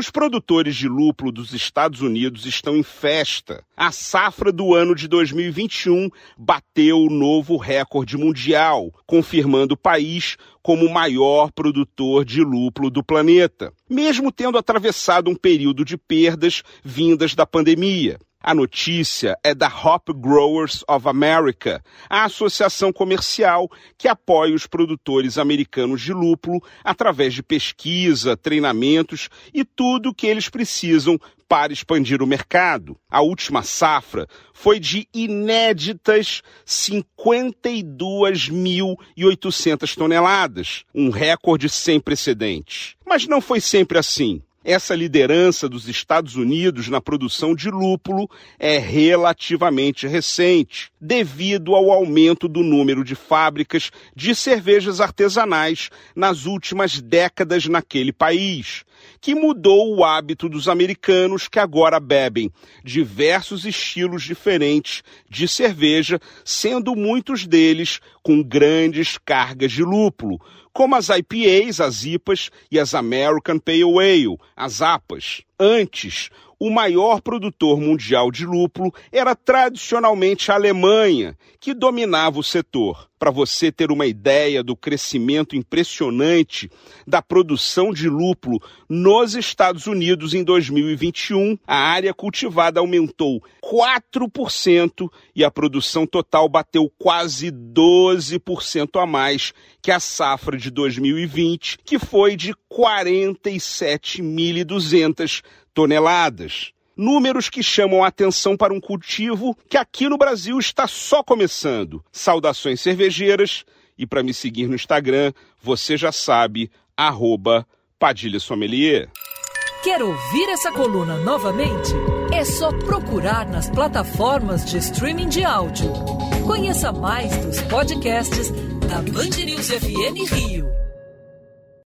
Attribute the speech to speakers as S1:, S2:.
S1: Os produtores de lúpulo dos Estados Unidos estão em festa. A safra do ano de 2021 bateu o novo recorde mundial, confirmando o país como o maior produtor de lúpulo do planeta, mesmo tendo atravessado um período de perdas vindas da pandemia. A notícia é da Hop Growers of America, a associação comercial que apoia os produtores americanos de lúpulo através de pesquisa, treinamentos e tudo o que eles precisam para expandir o mercado. A última safra foi de inéditas 52.800 toneladas, um recorde sem precedentes. Mas não foi sempre assim. Essa liderança dos Estados Unidos na produção de lúpulo é relativamente recente, devido ao aumento do número de fábricas de cervejas artesanais nas últimas décadas naquele país, que mudou o hábito dos americanos que agora bebem diversos estilos diferentes de cerveja, sendo muitos deles com grandes cargas de lúpulo como as IPAs, as IPAs e as American Pale Ale, as APAs. Antes, o maior produtor mundial de lúpulo era tradicionalmente a Alemanha, que dominava o setor. Para você ter uma ideia do crescimento impressionante da produção de lúpulo nos Estados Unidos em 2021, a área cultivada aumentou 4% e a produção total bateu quase 12% a mais que a safra de 2020, que foi de 47.200 toneladas. Números que chamam a atenção para um cultivo que aqui no Brasil está só começando. Saudações cervejeiras e para me seguir no Instagram, você já sabe, arroba Padilha Sommelier.
S2: Quer ouvir essa coluna novamente? É só procurar nas plataformas de streaming de áudio. Conheça mais dos podcasts da Band News FM Rio.